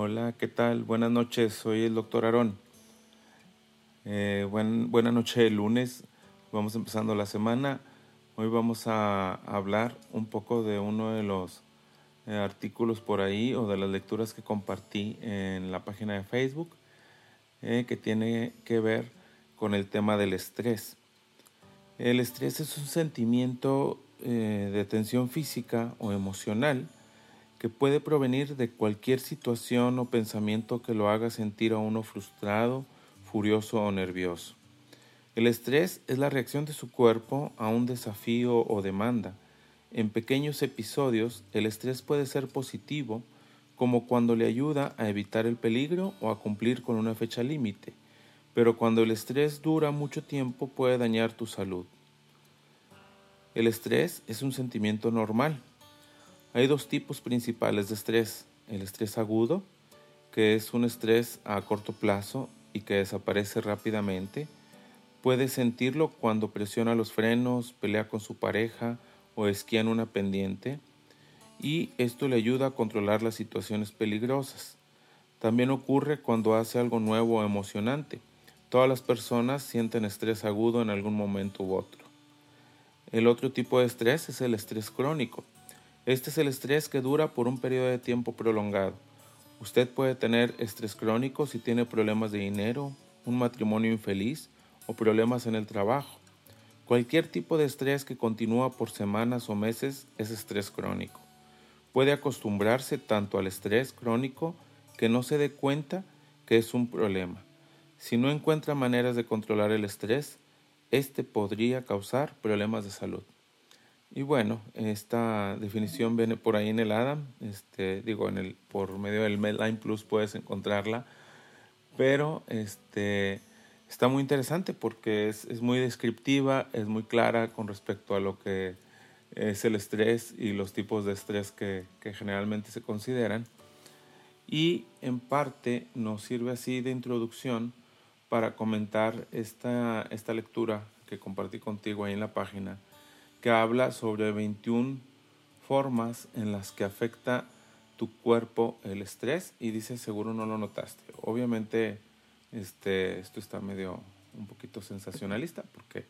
Hola, ¿qué tal? Buenas noches, soy el doctor Aarón. Eh, buena noche de lunes, vamos empezando la semana. Hoy vamos a hablar un poco de uno de los eh, artículos por ahí o de las lecturas que compartí en la página de Facebook eh, que tiene que ver con el tema del estrés. El estrés es un sentimiento de tensión física o emocional que puede provenir de cualquier situación o pensamiento que lo haga sentir a uno frustrado, furioso o nervioso. El estrés es la reacción de su cuerpo a un desafío o demanda. En pequeños episodios, el estrés puede ser positivo, como cuando le ayuda a evitar el peligro o a cumplir con una fecha límite, pero cuando el estrés dura mucho tiempo puede dañar tu salud. El estrés es un sentimiento normal, hay dos tipos principales de estrés. El estrés agudo, que es un estrés a corto plazo y que desaparece rápidamente. Puede sentirlo cuando presiona los frenos, pelea con su pareja o esquía en una pendiente y esto le ayuda a controlar las situaciones peligrosas. También ocurre cuando hace algo nuevo o emocionante. Todas las personas sienten estrés agudo en algún momento u otro. El otro tipo de estrés es el estrés crónico, este es el estrés que dura por un periodo de tiempo prolongado. Usted puede tener estrés crónico si tiene problemas de dinero, un matrimonio infeliz o problemas en el trabajo. Cualquier tipo de estrés que continúa por semanas o meses es estrés crónico. Puede acostumbrarse tanto al estrés crónico que no se dé cuenta que es un problema. Si no encuentra maneras de controlar el estrés, este podría causar problemas de salud. Y bueno, esta definición viene por ahí en el ADAM, este, digo, en el, por medio del Medline Plus puedes encontrarla, pero este, está muy interesante porque es, es, muy descriptiva, es muy clara con respecto a lo que es el estrés y los tipos de estrés que, que generalmente se consideran. Y en parte nos sirve así de introducción para comentar esta, esta lectura que compartí contigo ahí en la página que habla sobre 21 formas en las que afecta tu cuerpo el estrés y dice seguro no lo notaste. Obviamente este, esto está medio un poquito sensacionalista porque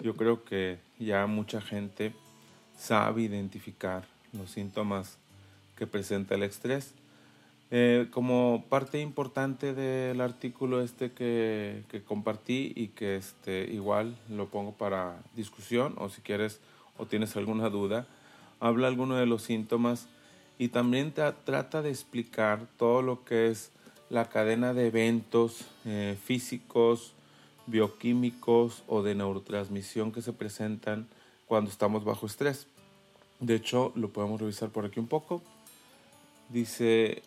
yo creo que ya mucha gente sabe identificar los síntomas que presenta el estrés. Eh, como parte importante del artículo este que, que, compartí y que este, igual lo pongo para discusión o si quieres o tienes alguna duda, habla alguno de los síntomas y también te trata de explicar todo lo que es la cadena de eventos eh, físicos, bioquímicos o de neurotransmisión que se presentan cuando estamos bajo estrés. De hecho, lo podemos revisar por aquí un poco. Dice,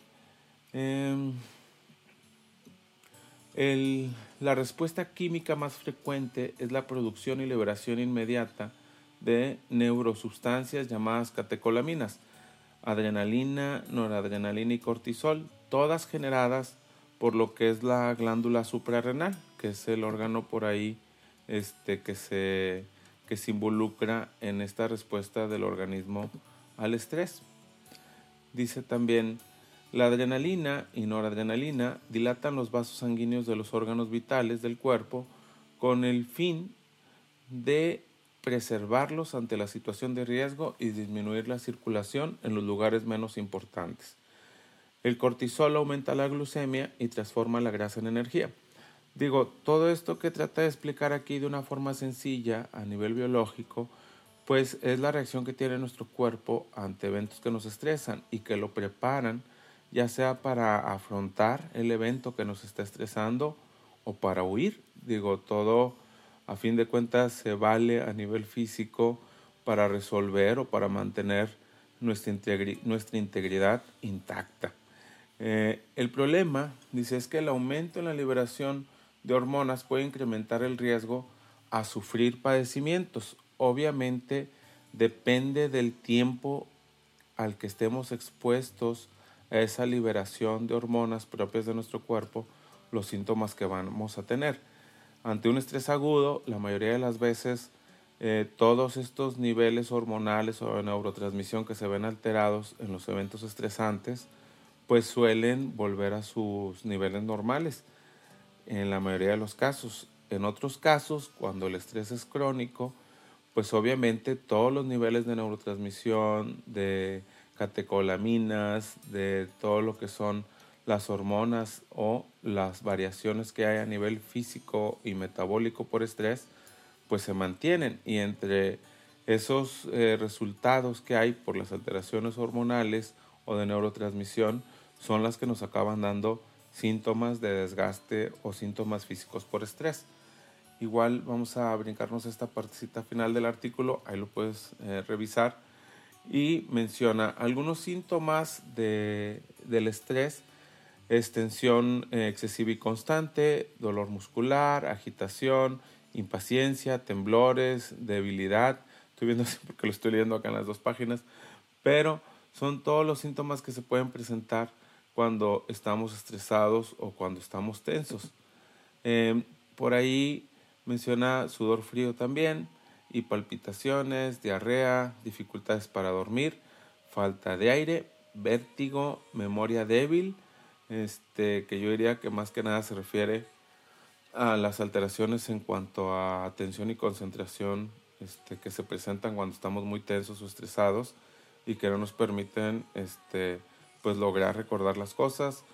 em, la respuesta química más frecuente es la producción y liberación inmediata de neurosustancias llamadas catecolaminas, adrenalina, noradrenalina y cortisol, todas generadas por lo que es la glándula suprarrenal, que es el órgano por ahí este, que, se, que se involucra en esta respuesta del organismo al estrés. Dice también, la adrenalina y noradrenalina dilatan los vasos sanguíneos de los órganos vitales del cuerpo con el fin de preservarlos ante la situación de riesgo y disminuir la circulación en los lugares menos importantes. El cortisol aumenta la glucemia y transforma la grasa en energía. Digo, todo esto que trata de explicar aquí de una forma sencilla a nivel biológico, pues es la reacción que tiene nuestro cuerpo ante eventos que nos estresan y que lo preparan ya sea para afrontar el evento que nos está estresando o para huir. Digo, todo a fin de cuentas se vale a nivel físico para resolver o para mantener nuestra, integridad intacta. Eh, el problema, dice, es que el aumento en la liberación de hormonas puede incrementar el riesgo a sufrir padecimientos. Obviamente depende del tiempo al que estemos expuestos esa liberación de hormonas propias de nuestro cuerpo, los síntomas que vamos a tener. Ante un estrés agudo, la mayoría de las veces eh, todos estos niveles hormonales o de neurotransmisión que se ven alterados en los eventos estresantes, pues suelen volver a sus niveles normales en la mayoría de los casos. En otros casos, cuando el estrés es crónico, pues obviamente todos los niveles de neurotransmisión, de catecolaminas, de todo lo que son las hormonas o las variaciones que hay a nivel físico y metabólico por estrés, pues se mantienen y entre esos eh, resultados que hay por las alteraciones hormonales o de neurotransmisión son las que nos acaban dando síntomas de desgaste o síntomas físicos por estrés. Igual vamos a brincarnos esta partecita final del artículo, ahí lo puedes eh, revisar. Y menciona algunos síntomas de, del estrés, extensión eh, excesiva y constante, dolor muscular, agitación, impaciencia, temblores, debilidad. Estoy viendo así porque lo estoy leyendo acá en las dos páginas, pero son todos los síntomas que se pueden presentar cuando estamos estresados o cuando estamos tensos. Em, por ahí menciona sudor frío también y palpitaciones, diarrea, dificultades para dormir, falta de aire, vértigo, memoria débil, este, que yo diría que más que nada se refiere a las alteraciones en cuanto a atención y concentración este, que se presentan cuando estamos muy tensos o estresados y que no nos permiten este, pues lograr recordar las cosas,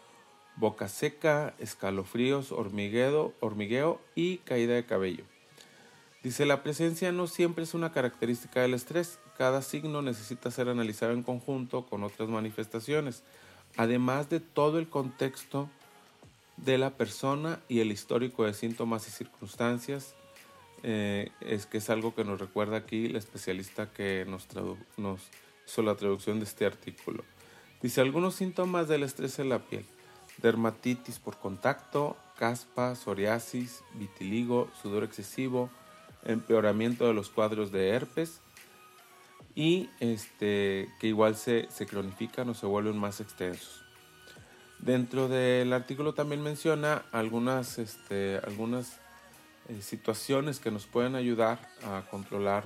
boca seca, escalofríos, hormigueo, hormigueo y caída de cabello. Dice, la presencia no siempre es una característica del estrés, cada signo necesita ser analizado en conjunto con otras manifestaciones, además de todo el contexto de la persona y el histórico de síntomas y circunstancias. Eh, es que es algo que nos recuerda aquí la especialista que nos, nos hizo la traducción de este artículo. Dice algunos síntomas del estrés en la piel. Dermatitis por contacto, caspa, psoriasis, vitiligo, sudor excesivo, empeoramiento de los cuadros de herpes y este, que igual se, se cronifican o se vuelven más extensos. Dentro del artículo también menciona algunas, este, algunas eh, situaciones que nos pueden ayudar a controlar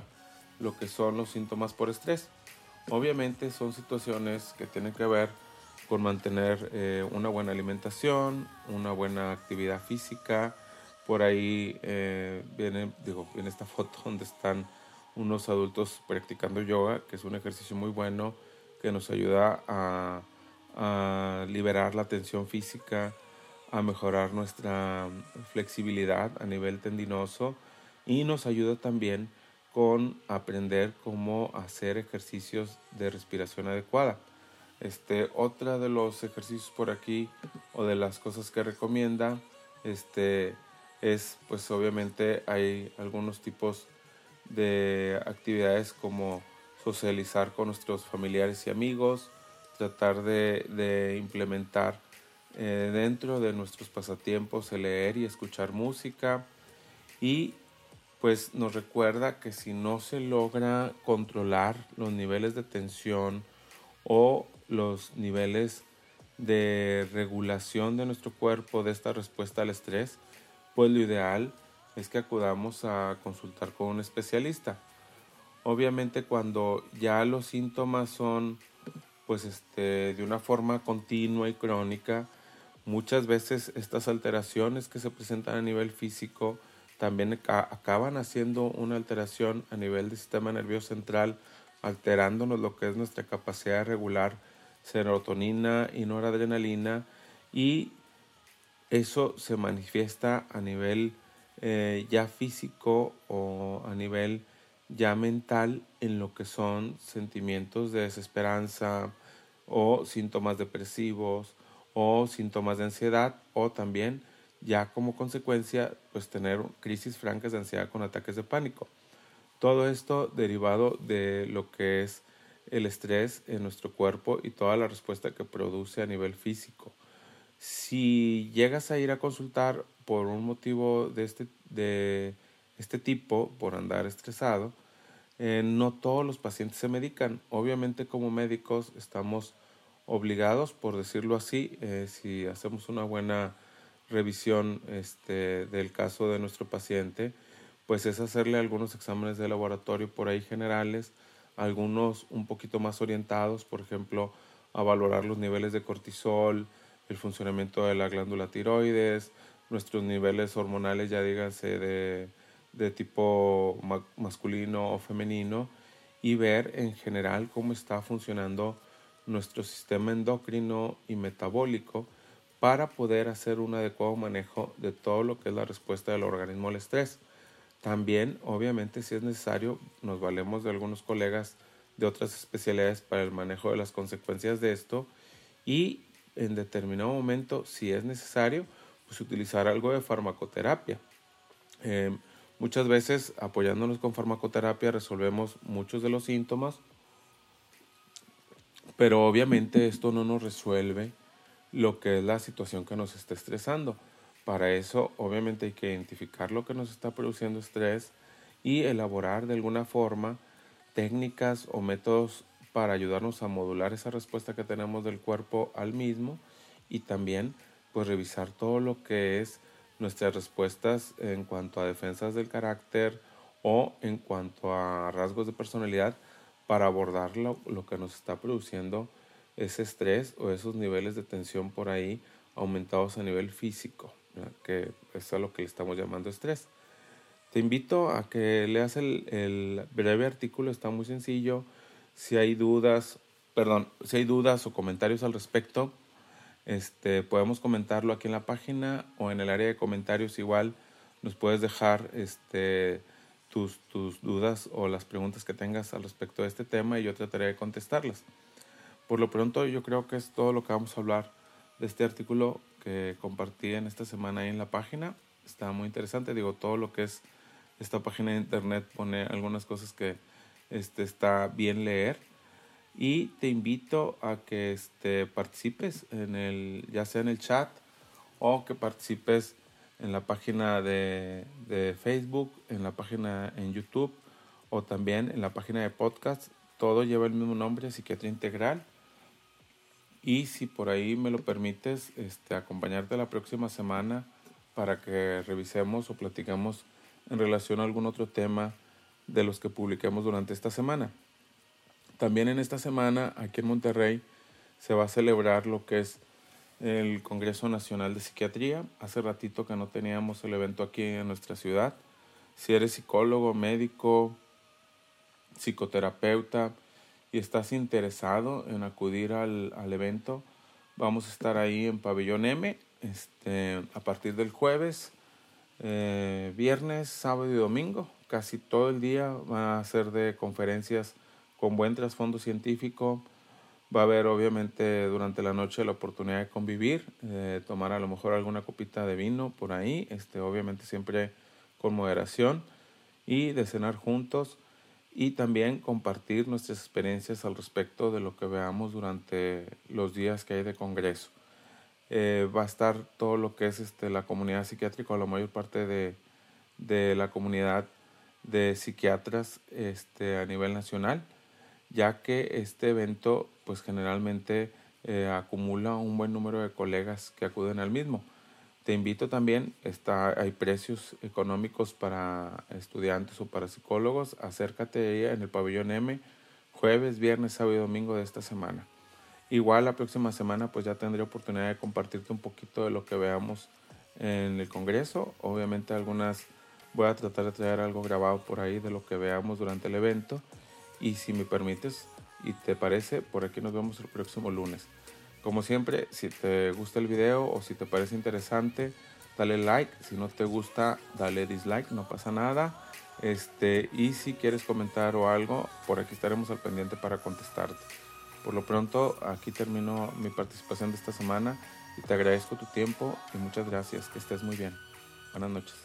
lo que son los síntomas por estrés. Obviamente son situaciones que tienen que ver con mantener eh, una buena alimentación, una buena actividad física. Por ahí eh, viene, digo, en esta foto donde están unos adultos practicando yoga, que es un ejercicio muy bueno que nos ayuda a, a liberar la tensión física, a mejorar nuestra flexibilidad a nivel tendinoso y nos ayuda también con aprender cómo hacer ejercicios de respiración adecuada. Este, otra de los ejercicios por aquí o de las cosas que recomienda este, es pues obviamente hay algunos tipos de actividades como socializar con nuestros familiares y amigos, tratar de, implementar eh, dentro de nuestros pasatiempos el leer y escuchar música. Y pues nos recuerda que si no se logra controlar los niveles de tensión o los niveles de regulación de nuestro cuerpo de esta respuesta al estrés, pues lo ideal es que acudamos a consultar con un especialista. Obviamente cuando ya los síntomas son pues este de una forma continua y crónica, muchas veces estas alteraciones que se presentan a nivel físico también acaban haciendo una alteración a nivel del sistema nervioso central, alterándonos lo que es nuestra capacidad de regular serotonina y noradrenalina y eso se manifiesta a nivel eh, ya físico o a nivel ya mental en lo que son sentimientos de desesperanza o síntomas depresivos o síntomas de ansiedad o también ya como consecuencia pues tener crisis francas de ansiedad con ataques de pánico. Todo esto derivado de lo que es el estrés en nuestro cuerpo y toda la respuesta que produce a nivel físico. Si llegas a ir a consultar por un motivo de este, de este tipo, por andar estresado, eh, no todos los pacientes se medican. Obviamente como médicos estamos obligados, por decirlo así, eh, si hacemos una buena revisión este, del caso de nuestro paciente, pues es hacerle algunos exámenes de laboratorio por ahí generales, algunos un poquito más orientados, por ejemplo, a valorar los niveles de cortisol, el funcionamiento de la glándula tiroides, nuestros niveles hormonales, ya díganse de, de tipo masculino o femenino, y ver en general cómo está funcionando nuestro sistema endocrino y metabólico para poder hacer un adecuado manejo de todo lo que es la respuesta del organismo al estrés. También, obviamente, si es necesario, nos valemos de algunos colegas de otras especialidades para el manejo de las consecuencias de esto y en determinado momento, si es necesario, pues utilizar algo de farmacoterapia. Eh, muchas veces apoyándonos con farmacoterapia resolvemos muchos de los síntomas, pero obviamente esto no nos resuelve lo que es la situación que nos está estresando. Para eso obviamente hay que identificar lo que nos está produciendo estrés y elaborar de alguna forma técnicas o métodos para ayudarnos a modular esa respuesta que tenemos del cuerpo al mismo y también pues revisar todo lo que es nuestras respuestas en cuanto a defensas del carácter o en cuanto a rasgos de personalidad para abordar lo, que nos está produciendo ese estrés o esos niveles de tensión por ahí aumentados a nivel físico, que es a lo que le estamos llamando estrés. Te invito a que leas el, breve artículo, está muy sencillo. Si hay dudas, perdón, si hay dudas o comentarios al respecto, este, podemos comentarlo aquí en la página o en el área de comentarios igual nos puedes dejar este, tus, tus dudas o las preguntas que tengas al respecto de este tema y yo trataré de contestarlas. Por lo pronto yo creo que es todo lo que vamos a hablar de este artículo que compartí en esta semana ahí en la página. Está muy interesante, digo, todo lo que es esta página de internet pone algunas cosas que este, está bien leer y te invito a que este, participes en el, ya sea en el chat o que participes en la página de, de Facebook, en la página en YouTube o también en la página de podcast. Todo lleva el mismo nombre, Psiquiatría Integral. Y si por ahí me lo permites, este, acompañarte la próxima semana para que revisemos o platiquemos en relación a algún otro tema de los que publiquemos durante esta semana. También en esta semana, aquí en Monterrey, se va a celebrar lo que es el Congreso Nacional de Psiquiatría. Hace ratito que no teníamos el evento aquí en nuestra ciudad. Si eres psicólogo, médico, psicoterapeuta y estás interesado en acudir al, al evento, vamos a estar ahí en Pabellón M este, a partir del jueves eh, viernes, sábado y domingo. Casi todo el día va a ser de conferencias con buen trasfondo científico. Va a haber obviamente durante la noche la oportunidad de convivir, tomar a lo mejor alguna copita de vino por ahí, este, obviamente siempre con moderación y de cenar juntos y también compartir nuestras experiencias al respecto de lo que veamos durante los días que hay de congreso. Eh, va a estar todo lo que es este, la comunidad psiquiátrica, la mayor parte de, de la comunidad de psiquiatras este, a nivel nacional, ya que este evento pues generalmente eh, acumula un buen número de colegas que acuden al mismo. Te invito también, está, hay precios económicos para estudiantes o para psicólogos, acércate en el pabellón M jueves, viernes, sábado y domingo de esta semana. Igual la próxima semana pues ya tendré oportunidad de compartirte un poquito de lo que veamos en el Congreso. Obviamente algunas voy a tratar de traer algo grabado por ahí de lo que veamos durante el evento. Y si me permites y te parece, por aquí nos vemos el próximo lunes. Como siempre, si te gusta el video o si te parece interesante, dale like. Si no te gusta, dale dislike, no pasa nada. Este, y si quieres comentar o algo, por aquí estaremos al pendiente para contestarte. Por lo pronto, aquí termino mi participación de esta semana y te agradezco tu tiempo y muchas gracias. Que estés muy bien. Buenas noches.